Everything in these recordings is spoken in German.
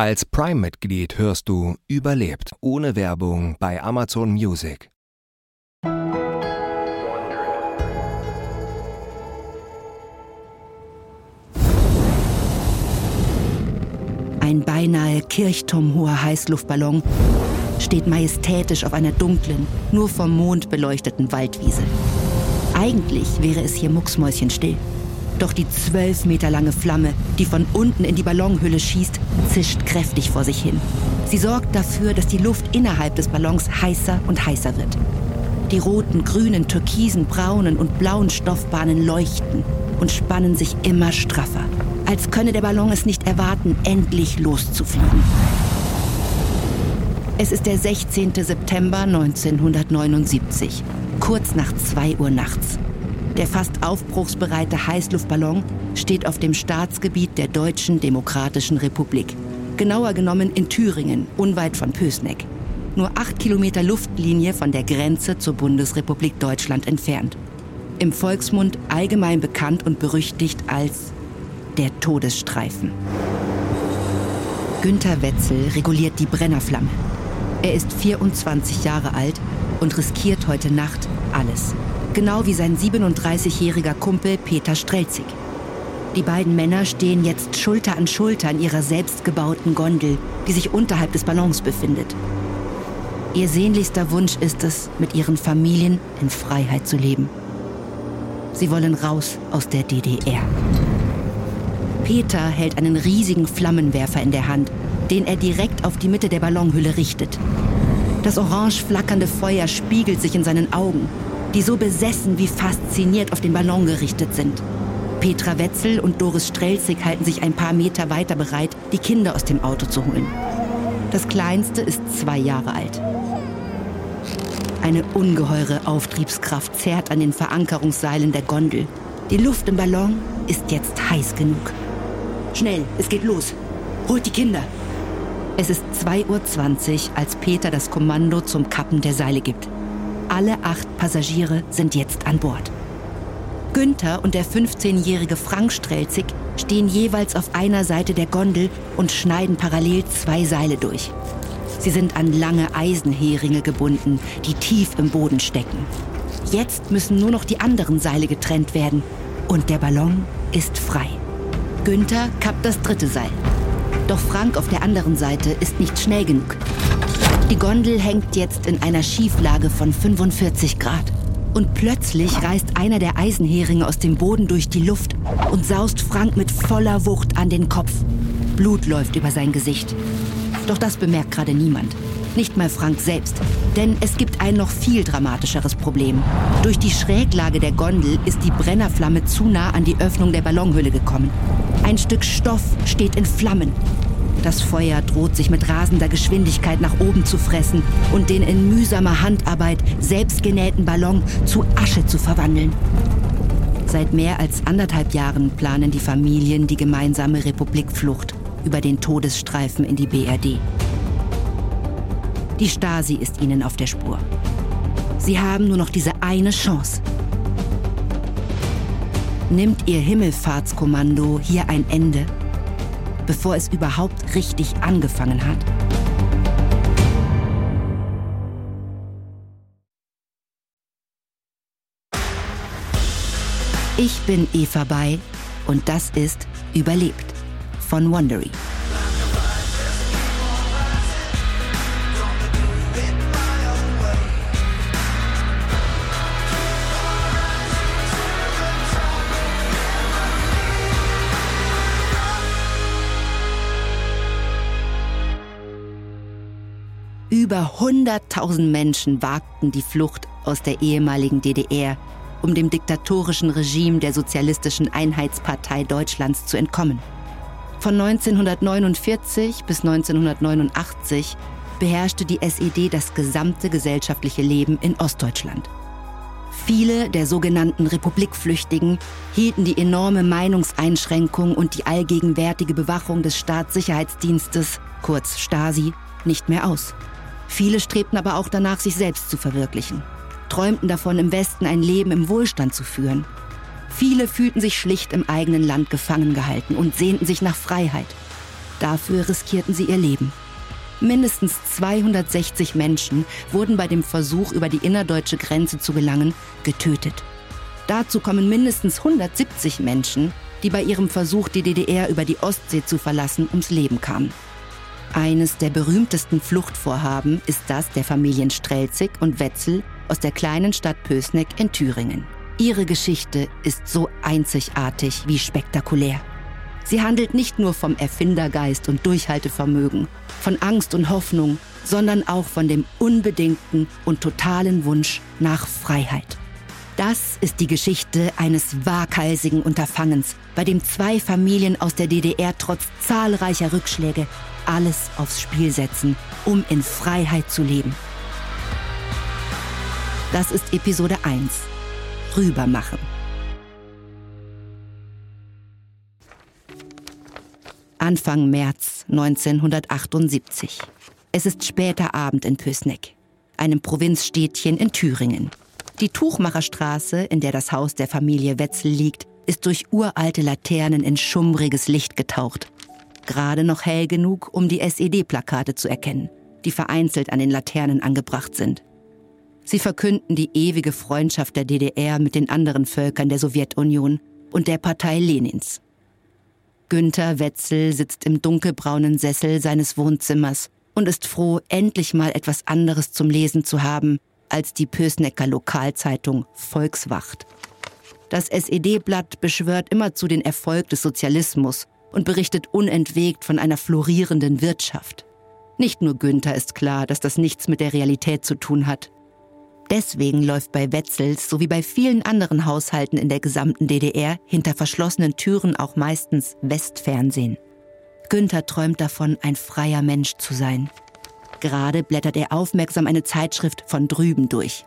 Als Prime-Mitglied hörst du Überlebt ohne Werbung bei Amazon Music. Ein beinahe kirchturmhoher Heißluftballon steht majestätisch auf einer dunklen, nur vom Mond beleuchteten Waldwiese. Eigentlich wäre es hier mucksmäuschenstill. Doch die zwölf Meter lange Flamme, die von unten in die Ballonhülle schießt, zischt kräftig vor sich hin. Sie sorgt dafür, dass die Luft innerhalb des Ballons heißer und heißer wird. Die roten, grünen, türkisen, braunen und blauen Stoffbahnen leuchten und spannen sich immer straffer, als könne der Ballon es nicht erwarten, endlich loszufliegen. Es ist der 16. September 1979, kurz nach 2 Uhr nachts. Der fast aufbruchsbereite Heißluftballon steht auf dem Staatsgebiet der Deutschen Demokratischen Republik. Genauer genommen in Thüringen, unweit von Pösneck. Nur acht Kilometer Luftlinie von der Grenze zur Bundesrepublik Deutschland entfernt. Im Volksmund allgemein bekannt und berüchtigt als der Todesstreifen. Günter Wetzel reguliert die Brennerflamme. Er ist 24 Jahre alt und riskiert heute Nacht alles genau wie sein 37-jähriger Kumpel Peter Strelzig. Die beiden Männer stehen jetzt Schulter an Schulter in ihrer selbstgebauten Gondel, die sich unterhalb des Ballons befindet. Ihr sehnlichster Wunsch ist es, mit ihren Familien in Freiheit zu leben. Sie wollen raus aus der DDR. Peter hält einen riesigen Flammenwerfer in der Hand, den er direkt auf die Mitte der Ballonhülle richtet. Das orange flackernde Feuer spiegelt sich in seinen Augen die so besessen wie fasziniert auf den Ballon gerichtet sind. Petra Wetzel und Doris Strelzig halten sich ein paar Meter weiter bereit, die Kinder aus dem Auto zu holen. Das Kleinste ist zwei Jahre alt. Eine ungeheure Auftriebskraft zerrt an den Verankerungsseilen der Gondel. Die Luft im Ballon ist jetzt heiß genug. Schnell, es geht los. Holt die Kinder. Es ist 2.20 Uhr, als Peter das Kommando zum Kappen der Seile gibt. Alle acht Passagiere sind jetzt an Bord. Günther und der 15-jährige Frank Strelzig stehen jeweils auf einer Seite der Gondel und schneiden parallel zwei Seile durch. Sie sind an lange Eisenheringe gebunden, die tief im Boden stecken. Jetzt müssen nur noch die anderen Seile getrennt werden und der Ballon ist frei. Günther kappt das dritte Seil. Doch Frank auf der anderen Seite ist nicht schnell genug. Die Gondel hängt jetzt in einer Schieflage von 45 Grad. Und plötzlich reißt einer der Eisenheringe aus dem Boden durch die Luft und saust Frank mit voller Wucht an den Kopf. Blut läuft über sein Gesicht. Doch das bemerkt gerade niemand. Nicht mal Frank selbst. Denn es gibt ein noch viel dramatischeres Problem. Durch die Schräglage der Gondel ist die Brennerflamme zu nah an die Öffnung der Ballonhülle gekommen. Ein Stück Stoff steht in Flammen das Feuer droht sich mit rasender Geschwindigkeit nach oben zu fressen und den in mühsamer Handarbeit selbstgenähten Ballon zu Asche zu verwandeln. Seit mehr als anderthalb Jahren planen die Familien die gemeinsame Republikflucht über den Todesstreifen in die BRD. Die Stasi ist ihnen auf der Spur. Sie haben nur noch diese eine Chance. Nimmt ihr Himmelfahrtskommando hier ein Ende? Bevor es überhaupt richtig angefangen hat? Ich bin Eva Bay und das ist Überlebt von Wondery. Über 100.000 Menschen wagten die Flucht aus der ehemaligen DDR, um dem diktatorischen Regime der Sozialistischen Einheitspartei Deutschlands zu entkommen. Von 1949 bis 1989 beherrschte die SED das gesamte gesellschaftliche Leben in Ostdeutschland. Viele der sogenannten Republikflüchtigen hielten die enorme Meinungseinschränkung und die allgegenwärtige Bewachung des Staatssicherheitsdienstes, kurz Stasi, nicht mehr aus. Viele strebten aber auch danach, sich selbst zu verwirklichen, träumten davon, im Westen ein Leben im Wohlstand zu führen. Viele fühlten sich schlicht im eigenen Land gefangen gehalten und sehnten sich nach Freiheit. Dafür riskierten sie ihr Leben. Mindestens 260 Menschen wurden bei dem Versuch, über die innerdeutsche Grenze zu gelangen, getötet. Dazu kommen mindestens 170 Menschen, die bei ihrem Versuch, die DDR über die Ostsee zu verlassen, ums Leben kamen. Eines der berühmtesten Fluchtvorhaben ist das der Familien Strelzig und Wetzel aus der kleinen Stadt Pößneck in Thüringen. Ihre Geschichte ist so einzigartig wie spektakulär. Sie handelt nicht nur vom Erfindergeist und Durchhaltevermögen, von Angst und Hoffnung, sondern auch von dem unbedingten und totalen Wunsch nach Freiheit. Das ist die Geschichte eines waghalsigen Unterfangens, bei dem zwei Familien aus der DDR trotz zahlreicher Rückschläge alles aufs Spiel setzen, um in Freiheit zu leben. Das ist Episode 1. Rübermachen. Anfang März 1978. Es ist später Abend in Pößneck, einem Provinzstädtchen in Thüringen. Die Tuchmacherstraße, in der das Haus der Familie Wetzel liegt, ist durch uralte Laternen in schummriges Licht getaucht. Gerade noch hell genug, um die SED-Plakate zu erkennen, die vereinzelt an den Laternen angebracht sind. Sie verkünden die ewige Freundschaft der DDR mit den anderen Völkern der Sowjetunion und der Partei Lenins. Günther Wetzel sitzt im dunkelbraunen Sessel seines Wohnzimmers und ist froh, endlich mal etwas anderes zum Lesen zu haben als die Pösnecker Lokalzeitung Volkswacht. Das SED-Blatt beschwört immerzu den Erfolg des Sozialismus und berichtet unentwegt von einer florierenden Wirtschaft. Nicht nur Günther ist klar, dass das nichts mit der Realität zu tun hat. Deswegen läuft bei Wetzels sowie bei vielen anderen Haushalten in der gesamten DDR hinter verschlossenen Türen auch meistens Westfernsehen. Günther träumt davon, ein freier Mensch zu sein. Gerade blättert er aufmerksam eine Zeitschrift von drüben durch.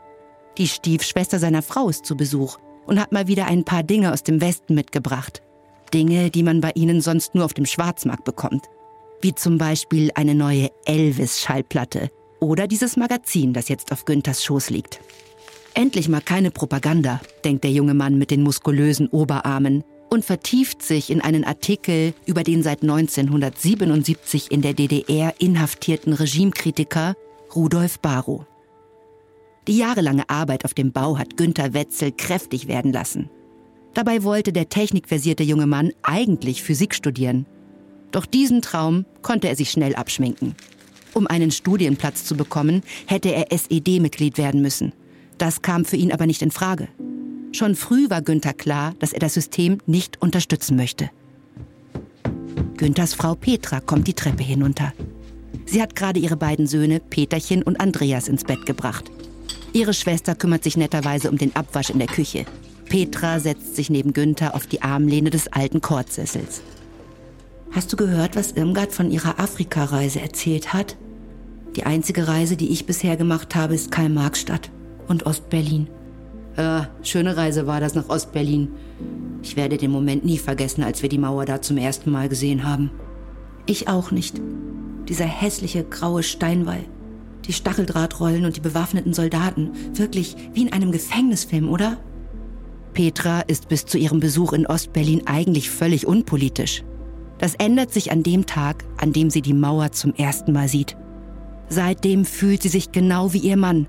Die Stiefschwester seiner Frau ist zu Besuch und hat mal wieder ein paar Dinge aus dem Westen mitgebracht. Dinge, die man bei ihnen sonst nur auf dem Schwarzmarkt bekommt. Wie zum Beispiel eine neue Elvis-Schallplatte oder dieses Magazin, das jetzt auf Günthers Schoß liegt. Endlich mal keine Propaganda, denkt der junge Mann mit den muskulösen Oberarmen und vertieft sich in einen Artikel über den seit 1977 in der DDR inhaftierten Regimekritiker Rudolf Barrow. Die jahrelange Arbeit auf dem Bau hat Günther Wetzel kräftig werden lassen. Dabei wollte der technikversierte junge Mann eigentlich Physik studieren. Doch diesen Traum konnte er sich schnell abschminken. Um einen Studienplatz zu bekommen, hätte er SED-Mitglied werden müssen. Das kam für ihn aber nicht in Frage. Schon früh war Günther klar, dass er das System nicht unterstützen möchte. Günthers Frau Petra kommt die Treppe hinunter. Sie hat gerade ihre beiden Söhne Peterchen und Andreas ins Bett gebracht. Ihre Schwester kümmert sich netterweise um den Abwasch in der Küche. Petra setzt sich neben Günther auf die Armlehne des alten Kordsessels. Hast du gehört, was Irmgard von ihrer Afrikareise erzählt hat? Die einzige Reise, die ich bisher gemacht habe, ist Karl-Marx-Stadt und Ostberlin. Ja, schöne Reise war das nach Ostberlin. Ich werde den Moment nie vergessen, als wir die Mauer da zum ersten Mal gesehen haben. Ich auch nicht. Dieser hässliche graue Steinwall. Die Stacheldrahtrollen und die bewaffneten Soldaten. Wirklich wie in einem Gefängnisfilm, oder? Petra ist bis zu ihrem Besuch in Ostberlin eigentlich völlig unpolitisch. Das ändert sich an dem Tag, an dem sie die Mauer zum ersten Mal sieht. Seitdem fühlt sie sich genau wie ihr Mann.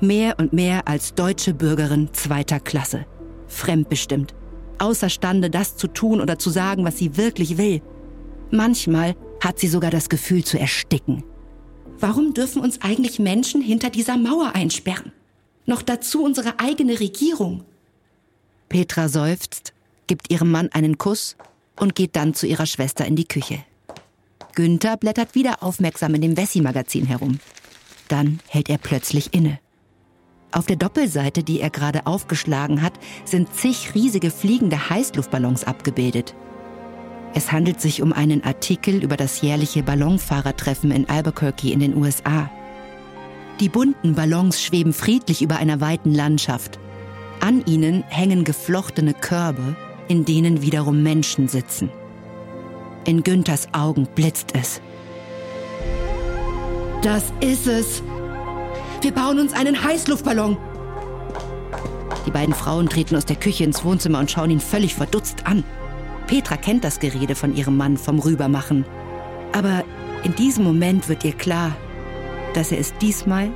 Mehr und mehr als deutsche Bürgerin zweiter Klasse. Fremdbestimmt. Außerstande, das zu tun oder zu sagen, was sie wirklich will. Manchmal hat sie sogar das Gefühl zu ersticken. Warum dürfen uns eigentlich Menschen hinter dieser Mauer einsperren? Noch dazu unsere eigene Regierung. Petra seufzt, gibt ihrem Mann einen Kuss und geht dann zu ihrer Schwester in die Küche. Günther blättert wieder aufmerksam in dem Wessi-Magazin herum. Dann hält er plötzlich inne. Auf der Doppelseite, die er gerade aufgeschlagen hat, sind zig riesige fliegende Heißluftballons abgebildet. Es handelt sich um einen Artikel über das jährliche Ballonfahrertreffen in Albuquerque in den USA. Die bunten Ballons schweben friedlich über einer weiten Landschaft. An ihnen hängen geflochtene Körbe, in denen wiederum Menschen sitzen. In Günthers Augen blitzt es. Das ist es. Wir bauen uns einen Heißluftballon. Die beiden Frauen treten aus der Küche ins Wohnzimmer und schauen ihn völlig verdutzt an. Petra kennt das Gerede von ihrem Mann vom Rübermachen. Aber in diesem Moment wird ihr klar, dass er es diesmal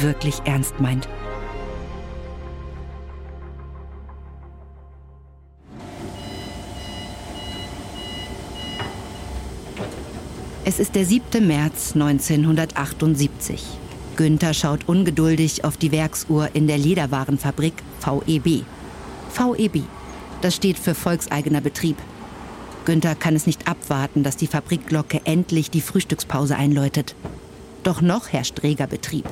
wirklich ernst meint. Es ist der 7. März 1978. Günther schaut ungeduldig auf die Werksuhr in der Lederwarenfabrik VEB. VEB, das steht für Volkseigener Betrieb. Günther kann es nicht abwarten, dass die Fabrikglocke endlich die Frühstückspause einläutet. Doch noch herrscht reger Betrieb.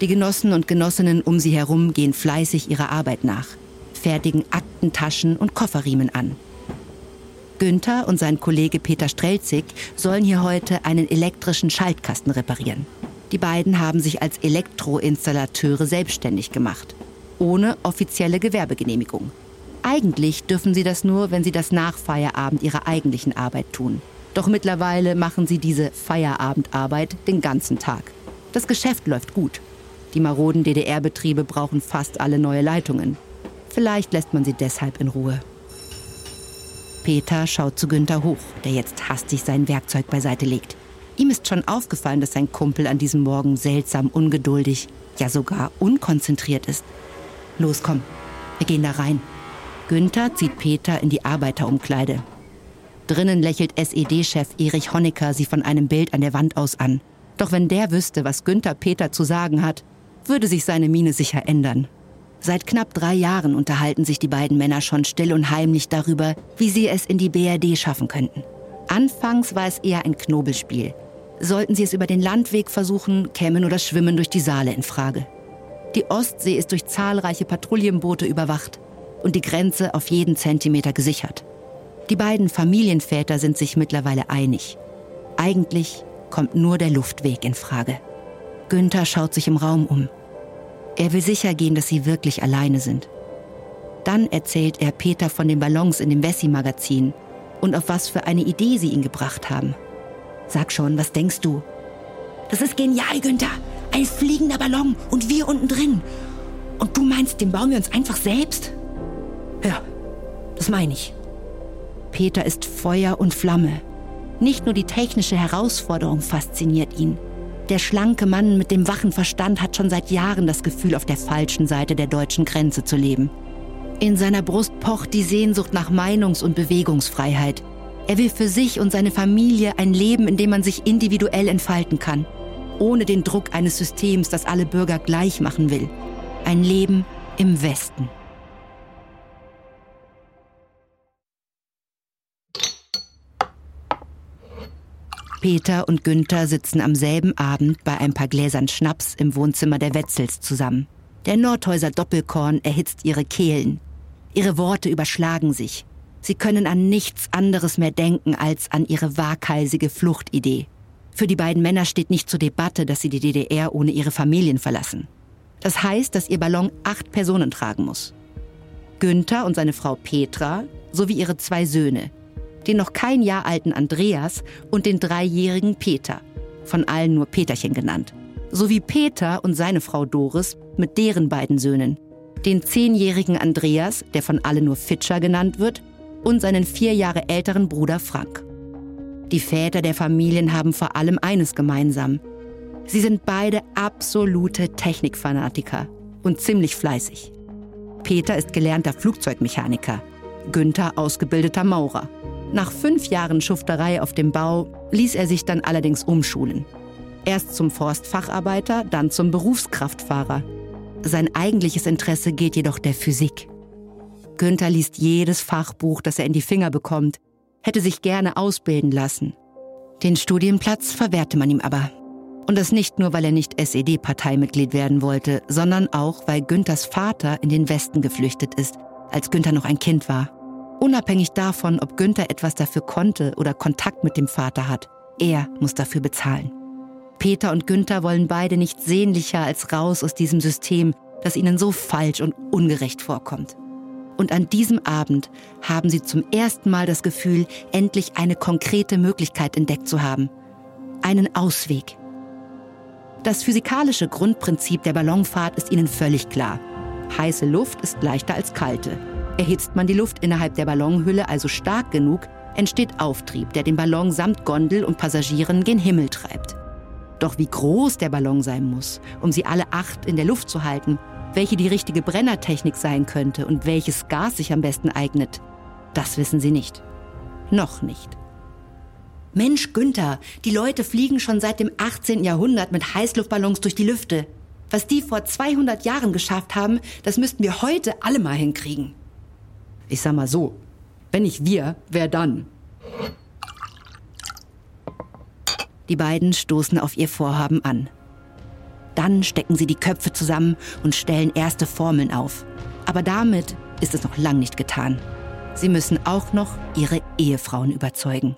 Die Genossen und Genossinnen um sie herum gehen fleißig ihrer Arbeit nach, fertigen Aktentaschen und Kofferriemen an. Günther und sein Kollege Peter Strelzig sollen hier heute einen elektrischen Schaltkasten reparieren. Die beiden haben sich als Elektroinstallateure selbstständig gemacht, ohne offizielle Gewerbegenehmigung. Eigentlich dürfen sie das nur, wenn sie das nach Feierabend ihrer eigentlichen Arbeit tun. Doch mittlerweile machen sie diese Feierabendarbeit den ganzen Tag. Das Geschäft läuft gut. Die maroden DDR-Betriebe brauchen fast alle neue Leitungen. Vielleicht lässt man sie deshalb in Ruhe. Peter schaut zu Günther hoch, der jetzt hastig sein Werkzeug beiseite legt. Ihm ist schon aufgefallen, dass sein Kumpel an diesem Morgen seltsam ungeduldig, ja sogar unkonzentriert ist. Los, komm, wir gehen da rein. Günther zieht Peter in die Arbeiterumkleide. Drinnen lächelt SED-Chef Erich Honecker sie von einem Bild an der Wand aus an. Doch wenn der wüsste, was Günther Peter zu sagen hat, würde sich seine Miene sicher ändern. Seit knapp drei Jahren unterhalten sich die beiden Männer schon still und heimlich darüber, wie sie es in die BRD schaffen könnten. Anfangs war es eher ein Knobelspiel. Sollten sie es über den Landweg versuchen, käme nur das Schwimmen durch die Saale in Frage. Die Ostsee ist durch zahlreiche Patrouillenboote überwacht und die Grenze auf jeden Zentimeter gesichert. Die beiden Familienväter sind sich mittlerweile einig. Eigentlich kommt nur der Luftweg in Frage. Günther schaut sich im Raum um. Er will sicher gehen, dass sie wirklich alleine sind. Dann erzählt er Peter von den Ballons in dem Wessi-Magazin und auf was für eine Idee sie ihn gebracht haben. Sag schon, was denkst du? Das ist genial, Günther. Ein fliegender Ballon und wir unten drin. Und du meinst, den bauen wir uns einfach selbst? Ja, das meine ich. Peter ist Feuer und Flamme. Nicht nur die technische Herausforderung fasziniert ihn. Der schlanke Mann mit dem wachen Verstand hat schon seit Jahren das Gefühl, auf der falschen Seite der deutschen Grenze zu leben. In seiner Brust pocht die Sehnsucht nach Meinungs- und Bewegungsfreiheit. Er will für sich und seine Familie ein Leben, in dem man sich individuell entfalten kann, ohne den Druck eines Systems, das alle Bürger gleich machen will. Ein Leben im Westen. Peter und Günther sitzen am selben Abend bei ein paar Gläsern Schnaps im Wohnzimmer der Wetzels zusammen. Der Nordhäuser Doppelkorn erhitzt ihre Kehlen. Ihre Worte überschlagen sich. Sie können an nichts anderes mehr denken als an ihre waghalsige Fluchtidee. Für die beiden Männer steht nicht zur Debatte, dass sie die DDR ohne ihre Familien verlassen. Das heißt, dass ihr Ballon acht Personen tragen muss. Günther und seine Frau Petra sowie ihre zwei Söhne, den noch kein Jahr alten Andreas und den dreijährigen Peter, von allen nur Peterchen genannt, sowie Peter und seine Frau Doris mit deren beiden Söhnen, den zehnjährigen Andreas, der von allen nur Fitscher genannt wird, und seinen vier Jahre älteren Bruder Frank. Die Väter der Familien haben vor allem eines gemeinsam. Sie sind beide absolute Technikfanatiker und ziemlich fleißig. Peter ist gelernter Flugzeugmechaniker, Günther ausgebildeter Maurer. Nach fünf Jahren Schufterei auf dem Bau ließ er sich dann allerdings umschulen. Erst zum Forstfacharbeiter, dann zum Berufskraftfahrer. Sein eigentliches Interesse geht jedoch der Physik. Günther liest jedes Fachbuch, das er in die Finger bekommt, hätte sich gerne ausbilden lassen. Den Studienplatz verwehrte man ihm aber. Und das nicht nur, weil er nicht SED-Parteimitglied werden wollte, sondern auch, weil Günthers Vater in den Westen geflüchtet ist, als Günther noch ein Kind war. Unabhängig davon, ob Günther etwas dafür konnte oder Kontakt mit dem Vater hat, er muss dafür bezahlen. Peter und Günther wollen beide nicht sehnlicher als raus aus diesem System, das ihnen so falsch und ungerecht vorkommt. Und an diesem Abend haben sie zum ersten Mal das Gefühl, endlich eine konkrete Möglichkeit entdeckt zu haben. Einen Ausweg. Das physikalische Grundprinzip der Ballonfahrt ist ihnen völlig klar. Heiße Luft ist leichter als kalte. Erhitzt man die Luft innerhalb der Ballonhülle also stark genug, entsteht Auftrieb, der den Ballon samt Gondel und Passagieren gen Himmel treibt. Doch wie groß der Ballon sein muss, um sie alle acht in der Luft zu halten, welche die richtige Brennertechnik sein könnte und welches Gas sich am besten eignet, das wissen sie nicht. Noch nicht. Mensch, Günther, die Leute fliegen schon seit dem 18. Jahrhundert mit Heißluftballons durch die Lüfte. Was die vor 200 Jahren geschafft haben, das müssten wir heute alle mal hinkriegen. Ich sag mal so, wenn nicht wir, wer dann? Die beiden stoßen auf ihr Vorhaben an. Dann stecken sie die Köpfe zusammen und stellen erste Formeln auf. Aber damit ist es noch lang nicht getan. Sie müssen auch noch ihre Ehefrauen überzeugen.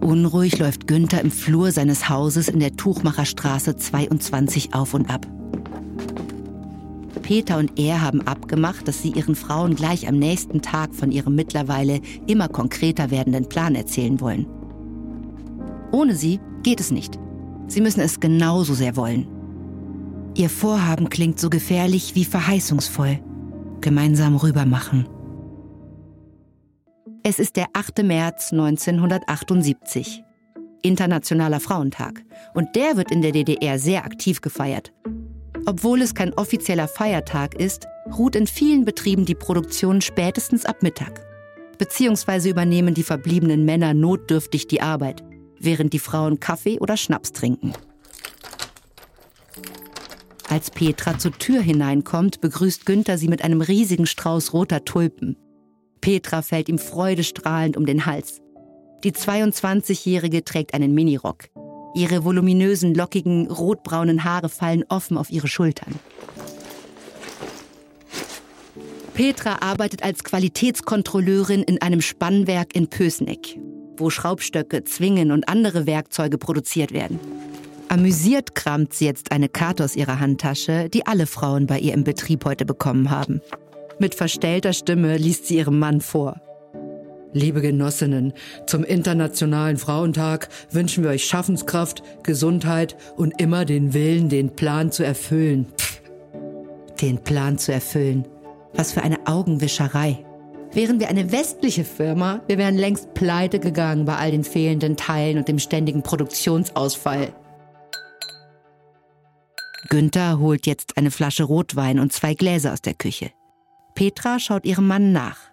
Unruhig läuft Günther im Flur seines Hauses in der Tuchmacherstraße 22 auf und ab. Peter und er haben abgemacht, dass sie ihren Frauen gleich am nächsten Tag von ihrem mittlerweile immer konkreter werdenden Plan erzählen wollen. Ohne sie geht es nicht. Sie müssen es genauso sehr wollen. Ihr Vorhaben klingt so gefährlich wie verheißungsvoll. Gemeinsam rübermachen. Es ist der 8. März 1978. Internationaler Frauentag. Und der wird in der DDR sehr aktiv gefeiert. Obwohl es kein offizieller Feiertag ist, ruht in vielen Betrieben die Produktion spätestens ab Mittag. Beziehungsweise übernehmen die verbliebenen Männer notdürftig die Arbeit, während die Frauen Kaffee oder Schnaps trinken. Als Petra zur Tür hineinkommt, begrüßt Günther sie mit einem riesigen Strauß roter Tulpen. Petra fällt ihm freudestrahlend um den Hals. Die 22-Jährige trägt einen Minirock. Ihre voluminösen, lockigen, rotbraunen Haare fallen offen auf ihre Schultern. Petra arbeitet als Qualitätskontrolleurin in einem Spannwerk in Pösneck, wo Schraubstöcke, Zwingen und andere Werkzeuge produziert werden. Amüsiert kramt sie jetzt eine Karte aus ihrer Handtasche, die alle Frauen bei ihr im Betrieb heute bekommen haben. Mit verstellter Stimme liest sie ihrem Mann vor. Liebe Genossinnen, zum Internationalen Frauentag wünschen wir euch Schaffenskraft, Gesundheit und immer den Willen, den Plan zu erfüllen. Den Plan zu erfüllen. Was für eine Augenwischerei. Wären wir eine westliche Firma, wir wären längst pleite gegangen bei all den fehlenden Teilen und dem ständigen Produktionsausfall. Günther holt jetzt eine Flasche Rotwein und zwei Gläser aus der Küche. Petra schaut ihrem Mann nach.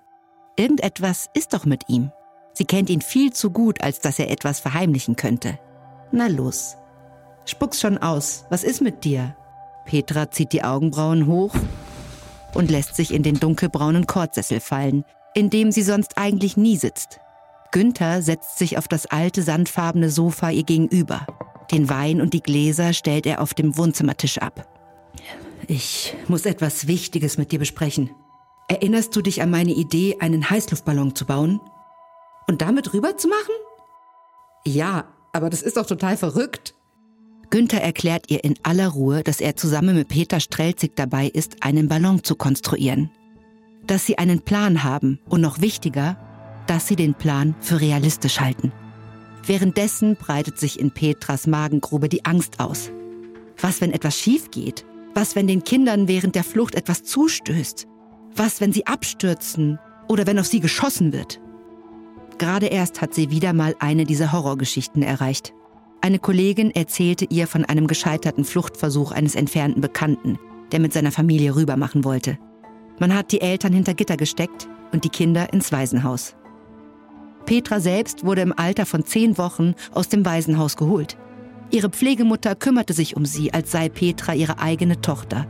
Irgendetwas ist doch mit ihm. Sie kennt ihn viel zu gut, als dass er etwas verheimlichen könnte. Na los. Spuck's schon aus. Was ist mit dir? Petra zieht die Augenbrauen hoch und lässt sich in den dunkelbraunen Kordsessel fallen, in dem sie sonst eigentlich nie sitzt. Günther setzt sich auf das alte sandfarbene Sofa ihr gegenüber. Den Wein und die Gläser stellt er auf dem Wohnzimmertisch ab. Ich muss etwas Wichtiges mit dir besprechen. Erinnerst du dich an meine Idee, einen Heißluftballon zu bauen? Und damit rüber zu machen? Ja, aber das ist doch total verrückt. Günther erklärt ihr in aller Ruhe, dass er zusammen mit Peter Strelzig dabei ist, einen Ballon zu konstruieren. Dass sie einen Plan haben und noch wichtiger, dass sie den Plan für realistisch halten. Währenddessen breitet sich in Petras Magengrube die Angst aus. Was, wenn etwas schief geht? Was, wenn den Kindern während der Flucht etwas zustößt? Was, wenn sie abstürzen oder wenn auf sie geschossen wird? Gerade erst hat sie wieder mal eine dieser Horrorgeschichten erreicht. Eine Kollegin erzählte ihr von einem gescheiterten Fluchtversuch eines entfernten Bekannten, der mit seiner Familie rübermachen wollte. Man hat die Eltern hinter Gitter gesteckt und die Kinder ins Waisenhaus. Petra selbst wurde im Alter von zehn Wochen aus dem Waisenhaus geholt. Ihre Pflegemutter kümmerte sich um sie, als sei Petra ihre eigene Tochter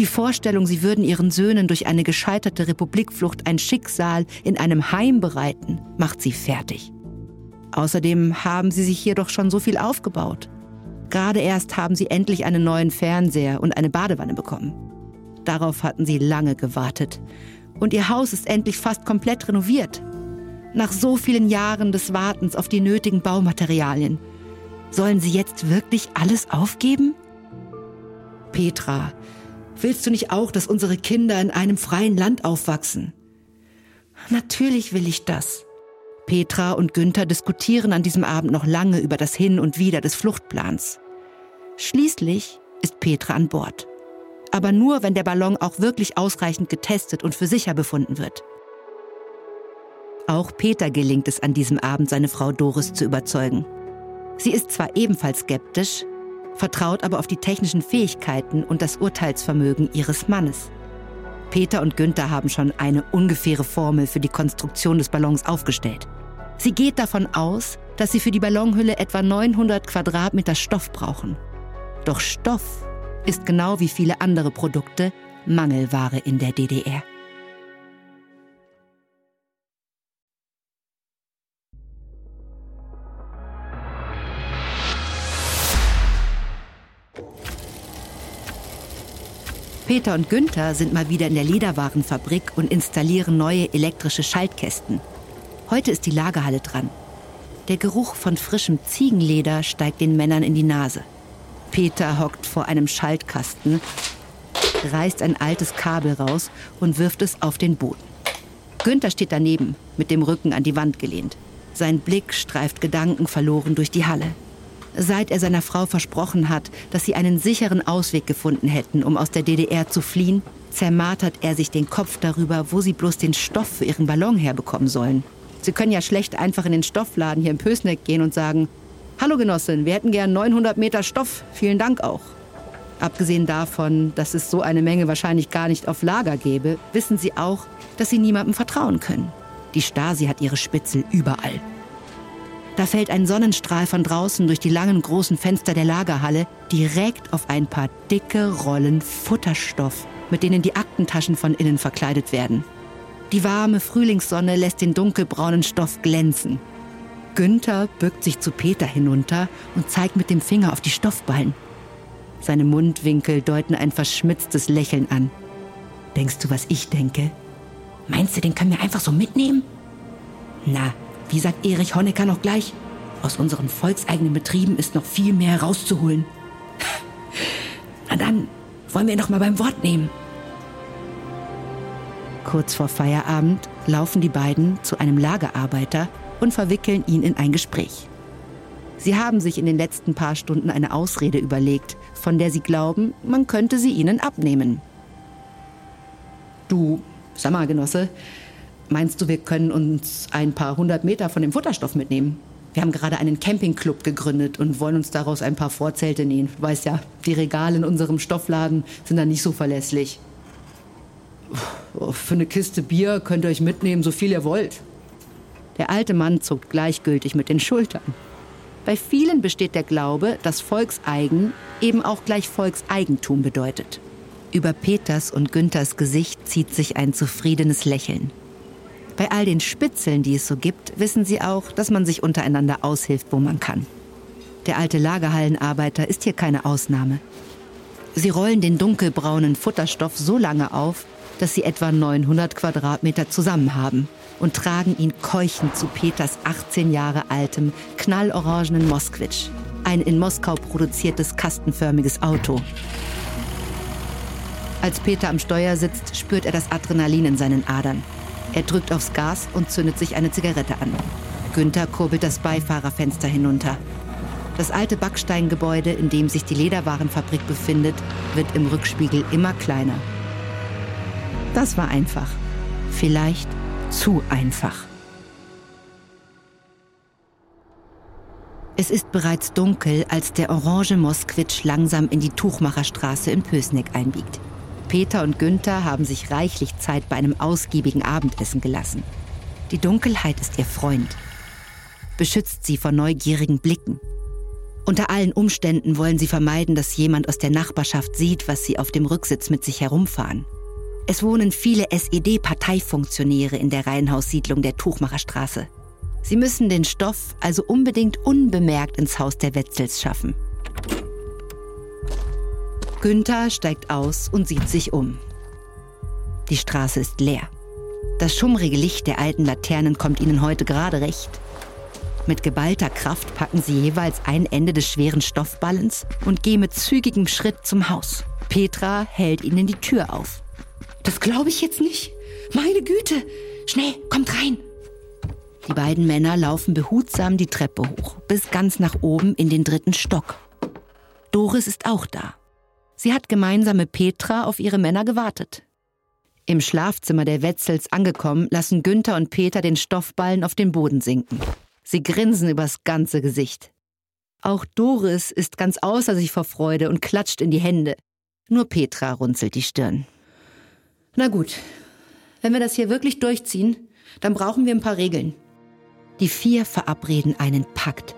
die Vorstellung, sie würden ihren Söhnen durch eine gescheiterte Republikflucht ein Schicksal in einem Heim bereiten, macht sie fertig. Außerdem haben sie sich hier doch schon so viel aufgebaut. Gerade erst haben sie endlich einen neuen Fernseher und eine Badewanne bekommen. Darauf hatten sie lange gewartet. Und ihr Haus ist endlich fast komplett renoviert. Nach so vielen Jahren des Wartens auf die nötigen Baumaterialien. Sollen sie jetzt wirklich alles aufgeben? Petra, Willst du nicht auch, dass unsere Kinder in einem freien Land aufwachsen? Natürlich will ich das. Petra und Günther diskutieren an diesem Abend noch lange über das Hin und Wider des Fluchtplans. Schließlich ist Petra an Bord. Aber nur, wenn der Ballon auch wirklich ausreichend getestet und für sicher befunden wird. Auch Peter gelingt es an diesem Abend, seine Frau Doris zu überzeugen. Sie ist zwar ebenfalls skeptisch, vertraut aber auf die technischen Fähigkeiten und das Urteilsvermögen ihres Mannes. Peter und Günther haben schon eine ungefähre Formel für die Konstruktion des Ballons aufgestellt. Sie geht davon aus, dass sie für die Ballonhülle etwa 900 Quadratmeter Stoff brauchen. Doch Stoff ist genau wie viele andere Produkte Mangelware in der DDR. Peter und Günther sind mal wieder in der Lederwarenfabrik und installieren neue elektrische Schaltkästen. Heute ist die Lagerhalle dran. Der Geruch von frischem Ziegenleder steigt den Männern in die Nase. Peter hockt vor einem Schaltkasten, reißt ein altes Kabel raus und wirft es auf den Boden. Günther steht daneben, mit dem Rücken an die Wand gelehnt. Sein Blick streift gedankenverloren durch die Halle. Seit er seiner Frau versprochen hat, dass sie einen sicheren Ausweg gefunden hätten, um aus der DDR zu fliehen, zermartert er sich den Kopf darüber, wo sie bloß den Stoff für ihren Ballon herbekommen sollen. Sie können ja schlecht einfach in den Stoffladen hier im Pösneck gehen und sagen, Hallo Genossin, wir hätten gern 900 Meter Stoff, vielen Dank auch. Abgesehen davon, dass es so eine Menge wahrscheinlich gar nicht auf Lager gäbe, wissen sie auch, dass sie niemandem vertrauen können. Die Stasi hat ihre Spitzel überall. Da fällt ein Sonnenstrahl von draußen durch die langen großen Fenster der Lagerhalle direkt auf ein paar dicke Rollen Futterstoff, mit denen die Aktentaschen von innen verkleidet werden. Die warme Frühlingssonne lässt den dunkelbraunen Stoff glänzen. Günther bückt sich zu Peter hinunter und zeigt mit dem Finger auf die Stoffballen. Seine Mundwinkel deuten ein verschmitztes Lächeln an. Denkst du, was ich denke? Meinst du, den können wir einfach so mitnehmen? Na, wie sagt Erich Honecker noch gleich? Aus unseren volkseigenen Betrieben ist noch viel mehr rauszuholen. Na dann, wollen wir ihn doch mal beim Wort nehmen. Kurz vor Feierabend laufen die beiden zu einem Lagerarbeiter und verwickeln ihn in ein Gespräch. Sie haben sich in den letzten paar Stunden eine Ausrede überlegt, von der sie glauben, man könnte sie ihnen abnehmen. Du, sag mal, Genosse, Meinst du, wir können uns ein paar hundert Meter von dem Futterstoff mitnehmen? Wir haben gerade einen Campingclub gegründet und wollen uns daraus ein paar Vorzelte nähen. Du weißt ja, die Regale in unserem Stoffladen sind da nicht so verlässlich. Für eine Kiste Bier könnt ihr euch mitnehmen, so viel ihr wollt. Der alte Mann zuckt gleichgültig mit den Schultern. Bei vielen besteht der Glaube, dass Volkseigen eben auch gleich Volkseigentum bedeutet. Über Peters und Günthers Gesicht zieht sich ein zufriedenes Lächeln. Bei all den Spitzeln, die es so gibt, wissen sie auch, dass man sich untereinander aushilft, wo man kann. Der alte Lagerhallenarbeiter ist hier keine Ausnahme. Sie rollen den dunkelbraunen Futterstoff so lange auf, dass sie etwa 900 Quadratmeter zusammen haben und tragen ihn keuchend zu Peters 18 Jahre altem, knallorangenen Moskwitsch, ein in Moskau produziertes kastenförmiges Auto. Als Peter am Steuer sitzt, spürt er das Adrenalin in seinen Adern. Er drückt aufs Gas und zündet sich eine Zigarette an. Günther kurbelt das Beifahrerfenster hinunter. Das alte Backsteingebäude, in dem sich die Lederwarenfabrik befindet, wird im Rückspiegel immer kleiner. Das war einfach. Vielleicht zu einfach. Es ist bereits dunkel, als der orange Moskwitsch langsam in die Tuchmacherstraße in Pösneck einbiegt. Peter und Günther haben sich reichlich Zeit bei einem ausgiebigen Abendessen gelassen. Die Dunkelheit ist ihr Freund, beschützt sie vor neugierigen Blicken. Unter allen Umständen wollen sie vermeiden, dass jemand aus der Nachbarschaft sieht, was sie auf dem Rücksitz mit sich herumfahren. Es wohnen viele SED-Parteifunktionäre in der Reihenhaussiedlung der Tuchmacherstraße. Sie müssen den Stoff also unbedingt unbemerkt ins Haus der Wetzels schaffen. Günther steigt aus und sieht sich um. Die Straße ist leer. Das schummrige Licht der alten Laternen kommt ihnen heute gerade recht. Mit geballter Kraft packen sie jeweils ein Ende des schweren Stoffballens und gehen mit zügigem Schritt zum Haus. Petra hält ihnen die Tür auf. Das glaube ich jetzt nicht. Meine Güte! Schnell, kommt rein! Die beiden Männer laufen behutsam die Treppe hoch, bis ganz nach oben in den dritten Stock. Doris ist auch da. Sie hat gemeinsam mit Petra auf ihre Männer gewartet. Im Schlafzimmer der Wetzels angekommen, lassen Günther und Peter den Stoffballen auf den Boden sinken. Sie grinsen übers ganze Gesicht. Auch Doris ist ganz außer sich vor Freude und klatscht in die Hände. Nur Petra runzelt die Stirn. Na gut, wenn wir das hier wirklich durchziehen, dann brauchen wir ein paar Regeln. Die vier verabreden einen Pakt.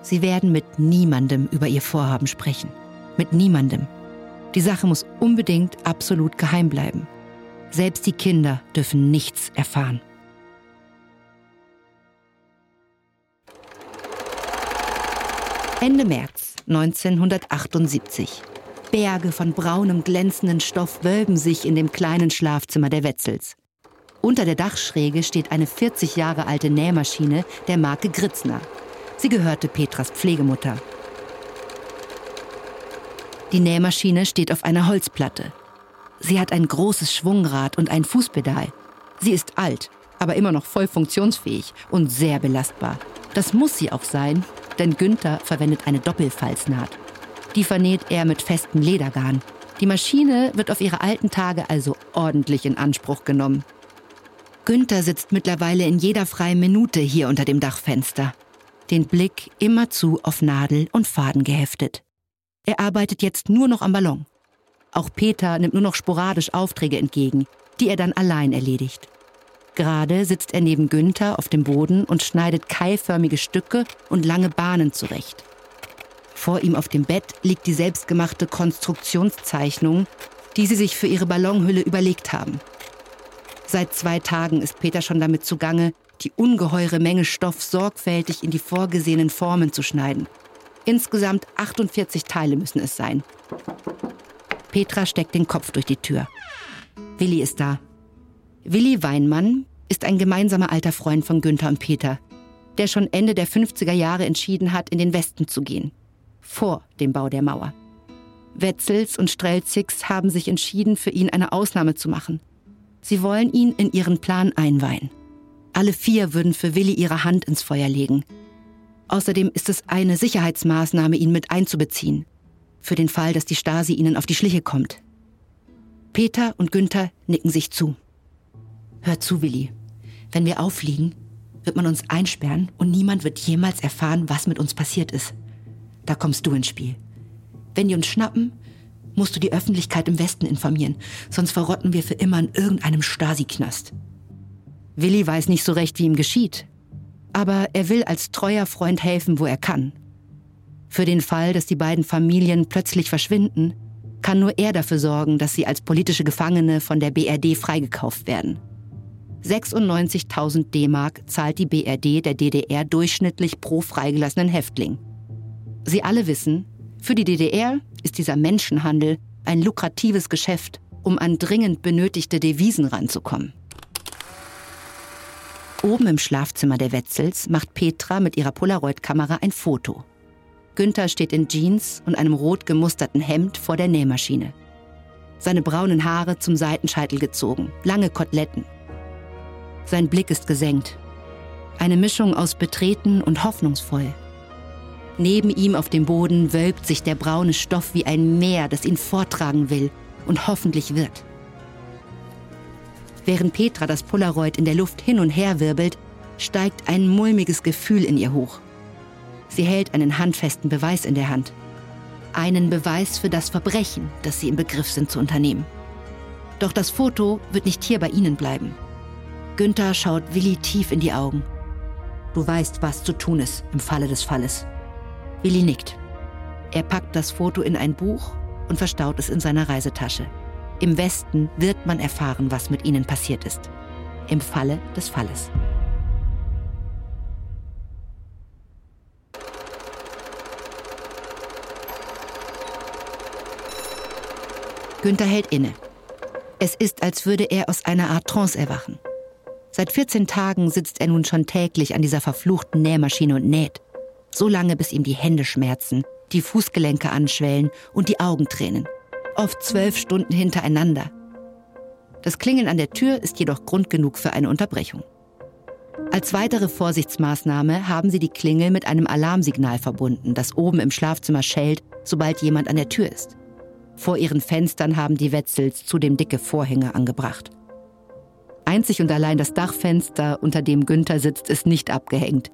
Sie werden mit niemandem über ihr Vorhaben sprechen. Mit niemandem. Die Sache muss unbedingt absolut geheim bleiben. Selbst die Kinder dürfen nichts erfahren. Ende März 1978. Berge von braunem, glänzenden Stoff wölben sich in dem kleinen Schlafzimmer der Wetzels. Unter der Dachschräge steht eine 40 Jahre alte Nähmaschine der Marke Gritzner. Sie gehörte Petras Pflegemutter. Die Nähmaschine steht auf einer Holzplatte. Sie hat ein großes Schwungrad und ein Fußpedal. Sie ist alt, aber immer noch voll funktionsfähig und sehr belastbar. Das muss sie auch sein, denn Günther verwendet eine Doppelfalznaht. Die vernäht er mit festem Ledergarn. Die Maschine wird auf ihre alten Tage also ordentlich in Anspruch genommen. Günther sitzt mittlerweile in jeder freien Minute hier unter dem Dachfenster. Den Blick immerzu auf Nadel und Faden geheftet. Er arbeitet jetzt nur noch am Ballon. Auch Peter nimmt nur noch sporadisch Aufträge entgegen, die er dann allein erledigt. Gerade sitzt er neben Günther auf dem Boden und schneidet keilförmige Stücke und lange Bahnen zurecht. Vor ihm auf dem Bett liegt die selbstgemachte Konstruktionszeichnung, die sie sich für ihre Ballonhülle überlegt haben. Seit zwei Tagen ist Peter schon damit zugange, die ungeheure Menge Stoff sorgfältig in die vorgesehenen Formen zu schneiden. Insgesamt 48 Teile müssen es sein. Petra steckt den Kopf durch die Tür. Willi ist da. Willi Weinmann ist ein gemeinsamer alter Freund von Günther und Peter, der schon Ende der 50er Jahre entschieden hat, in den Westen zu gehen. Vor dem Bau der Mauer. Wetzels und Strelzigs haben sich entschieden, für ihn eine Ausnahme zu machen. Sie wollen ihn in ihren Plan einweihen. Alle vier würden für Willi ihre Hand ins Feuer legen. Außerdem ist es eine Sicherheitsmaßnahme, ihn mit einzubeziehen für den Fall, dass die Stasi ihnen auf die Schliche kommt. Peter und Günther nicken sich zu. Hör zu, Willi. Wenn wir auffliegen, wird man uns einsperren und niemand wird jemals erfahren, was mit uns passiert ist. Da kommst du ins Spiel. Wenn die uns schnappen, musst du die Öffentlichkeit im Westen informieren, sonst verrotten wir für immer in irgendeinem Stasi-Knast. Willi weiß nicht so recht, wie ihm geschieht. Aber er will als treuer Freund helfen, wo er kann. Für den Fall, dass die beiden Familien plötzlich verschwinden, kann nur er dafür sorgen, dass sie als politische Gefangene von der BRD freigekauft werden. 96.000 D-Mark zahlt die BRD der DDR durchschnittlich pro freigelassenen Häftling. Sie alle wissen, für die DDR ist dieser Menschenhandel ein lukratives Geschäft, um an dringend benötigte Devisen ranzukommen. Oben im Schlafzimmer der Wetzels macht Petra mit ihrer Polaroid-Kamera ein Foto. Günther steht in Jeans und einem rot gemusterten Hemd vor der Nähmaschine. Seine braunen Haare zum Seitenscheitel gezogen, lange Koteletten. Sein Blick ist gesenkt. Eine Mischung aus betreten und hoffnungsvoll. Neben ihm auf dem Boden wölbt sich der braune Stoff wie ein Meer, das ihn vortragen will und hoffentlich wird. Während Petra das Polaroid in der Luft hin und her wirbelt, steigt ein mulmiges Gefühl in ihr hoch. Sie hält einen handfesten Beweis in der Hand. Einen Beweis für das Verbrechen, das sie im Begriff sind zu unternehmen. Doch das Foto wird nicht hier bei Ihnen bleiben. Günther schaut Willi tief in die Augen. Du weißt, was zu tun ist im Falle des Falles. Willi nickt. Er packt das Foto in ein Buch und verstaut es in seiner Reisetasche. Im Westen wird man erfahren, was mit ihnen passiert ist. Im Falle des Falles. Günther hält inne. Es ist, als würde er aus einer Art Trance erwachen. Seit 14 Tagen sitzt er nun schon täglich an dieser verfluchten Nähmaschine und näht. So lange, bis ihm die Hände schmerzen, die Fußgelenke anschwellen und die Augen tränen. Oft zwölf Stunden hintereinander. Das Klingeln an der Tür ist jedoch Grund genug für eine Unterbrechung. Als weitere Vorsichtsmaßnahme haben sie die Klingel mit einem Alarmsignal verbunden, das oben im Schlafzimmer schellt, sobald jemand an der Tür ist. Vor ihren Fenstern haben die Wetzels zudem dicke Vorhänge angebracht. Einzig und allein das Dachfenster, unter dem Günther sitzt, ist nicht abgehängt.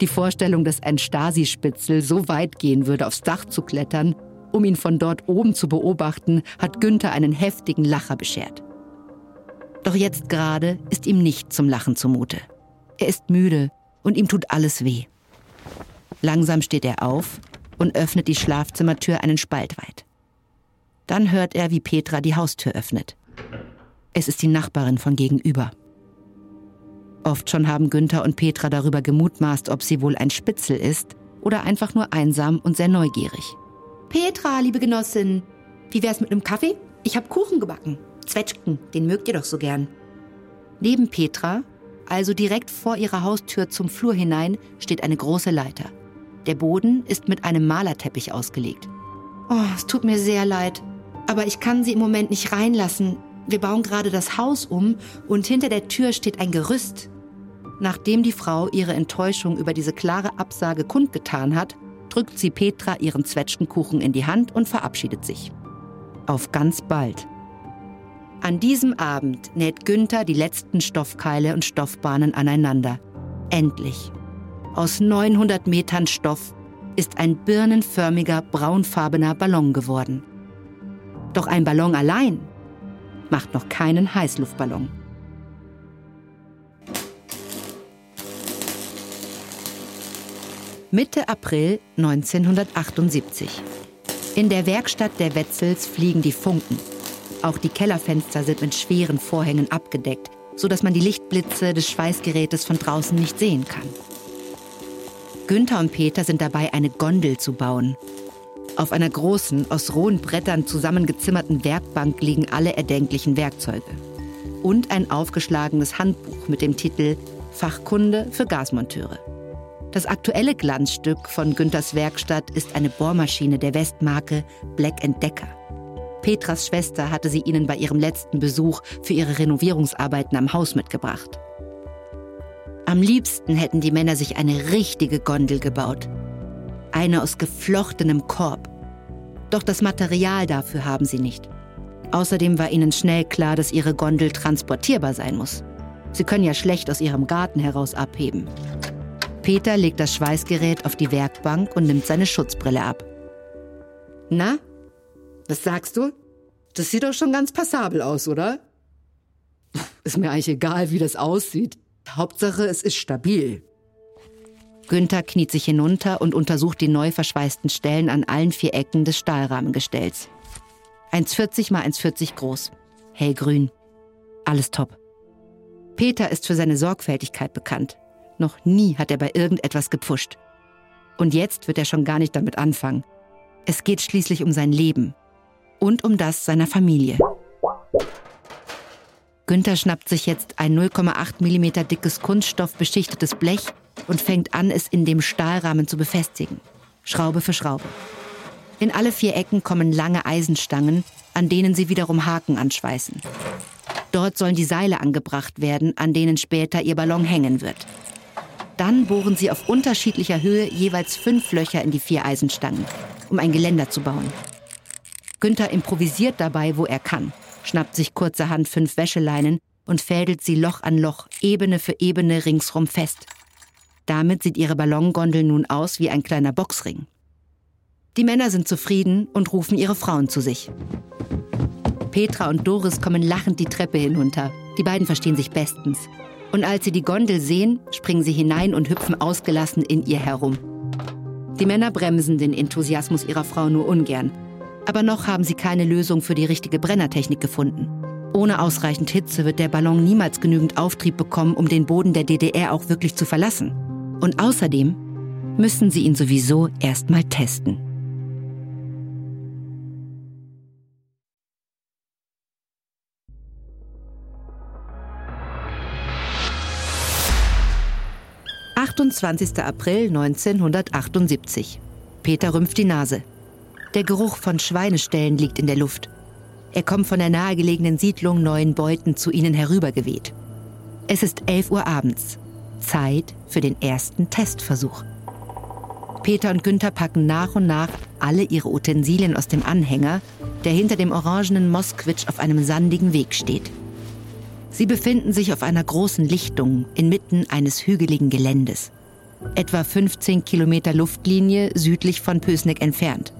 Die Vorstellung, dass ein Stasi-Spitzel so weit gehen würde, aufs Dach zu klettern, um ihn von dort oben zu beobachten, hat Günther einen heftigen Lacher beschert. Doch jetzt gerade ist ihm nicht zum Lachen zumute. Er ist müde und ihm tut alles weh. Langsam steht er auf und öffnet die Schlafzimmertür einen Spalt weit. Dann hört er, wie Petra die Haustür öffnet. Es ist die Nachbarin von gegenüber. Oft schon haben Günther und Petra darüber gemutmaßt, ob sie wohl ein Spitzel ist oder einfach nur einsam und sehr neugierig. Petra, liebe Genossin, wie wär's mit einem Kaffee? Ich hab Kuchen gebacken. Zwetschgen, den mögt ihr doch so gern. Neben Petra, also direkt vor ihrer Haustür zum Flur hinein, steht eine große Leiter. Der Boden ist mit einem Malerteppich ausgelegt. Oh, es tut mir sehr leid. Aber ich kann sie im Moment nicht reinlassen. Wir bauen gerade das Haus um und hinter der Tür steht ein Gerüst. Nachdem die Frau ihre Enttäuschung über diese klare Absage kundgetan hat, drückt sie Petra ihren Zwetschgenkuchen in die Hand und verabschiedet sich. Auf ganz bald. An diesem Abend näht Günther die letzten Stoffkeile und Stoffbahnen aneinander. Endlich. Aus 900 Metern Stoff ist ein birnenförmiger, braunfarbener Ballon geworden. Doch ein Ballon allein macht noch keinen Heißluftballon. Mitte April 1978. In der Werkstatt der Wetzels fliegen die Funken. Auch die Kellerfenster sind mit schweren Vorhängen abgedeckt, sodass man die Lichtblitze des Schweißgerätes von draußen nicht sehen kann. Günther und Peter sind dabei, eine Gondel zu bauen. Auf einer großen, aus rohen Brettern zusammengezimmerten Werkbank liegen alle erdenklichen Werkzeuge. Und ein aufgeschlagenes Handbuch mit dem Titel Fachkunde für Gasmonteure. Das aktuelle Glanzstück von Günthers Werkstatt ist eine Bohrmaschine der Westmarke Black Decker. Petras Schwester hatte sie ihnen bei ihrem letzten Besuch für ihre Renovierungsarbeiten am Haus mitgebracht. Am liebsten hätten die Männer sich eine richtige Gondel gebaut. Eine aus geflochtenem Korb. Doch das Material dafür haben sie nicht. Außerdem war ihnen schnell klar, dass ihre Gondel transportierbar sein muss. Sie können ja schlecht aus ihrem Garten heraus abheben. Peter legt das Schweißgerät auf die Werkbank und nimmt seine Schutzbrille ab. Na, was sagst du? Das sieht doch schon ganz passabel aus, oder? Ist mir eigentlich egal, wie das aussieht. Hauptsache, es ist stabil. Günther kniet sich hinunter und untersucht die neu verschweißten Stellen an allen vier Ecken des Stahlrahmengestells. 1,40 mal 1,40 groß. Hellgrün. Alles top. Peter ist für seine Sorgfältigkeit bekannt. Noch nie hat er bei irgendetwas gepfuscht. Und jetzt wird er schon gar nicht damit anfangen. Es geht schließlich um sein Leben und um das seiner Familie. Günther schnappt sich jetzt ein 0,8 mm dickes kunststoffbeschichtetes Blech und fängt an, es in dem Stahlrahmen zu befestigen. Schraube für Schraube. In alle vier Ecken kommen lange Eisenstangen, an denen sie wiederum Haken anschweißen. Dort sollen die Seile angebracht werden, an denen später ihr Ballon hängen wird. Dann bohren sie auf unterschiedlicher Höhe jeweils fünf Löcher in die vier Eisenstangen, um ein Geländer zu bauen. Günther improvisiert dabei, wo er kann schnappt sich kurzerhand fünf Wäscheleinen und fädelt sie Loch an Loch, Ebene für Ebene ringsrum fest. Damit sieht ihre Ballongondel nun aus wie ein kleiner Boxring. Die Männer sind zufrieden und rufen ihre Frauen zu sich. Petra und Doris kommen lachend die Treppe hinunter. Die beiden verstehen sich bestens. Und als sie die Gondel sehen, springen sie hinein und hüpfen ausgelassen in ihr herum. Die Männer bremsen den Enthusiasmus ihrer Frau nur ungern aber noch haben sie keine Lösung für die richtige Brennertechnik gefunden. Ohne ausreichend Hitze wird der Ballon niemals genügend Auftrieb bekommen, um den Boden der DDR auch wirklich zu verlassen. Und außerdem müssen sie ihn sowieso erstmal testen. »28. April 1978. Peter rümpft die Nase. Der Geruch von Schweineställen liegt in der Luft. Er kommt von der nahegelegenen Siedlung Neuen Beuten zu ihnen herübergeweht. Es ist 11 Uhr abends. Zeit für den ersten Testversuch. Peter und Günther packen nach und nach alle ihre Utensilien aus dem Anhänger, der hinter dem orangenen Moskwitsch auf einem sandigen Weg steht. Sie befinden sich auf einer großen Lichtung inmitten eines hügeligen Geländes. Etwa 15 Kilometer Luftlinie südlich von Pösneck entfernt.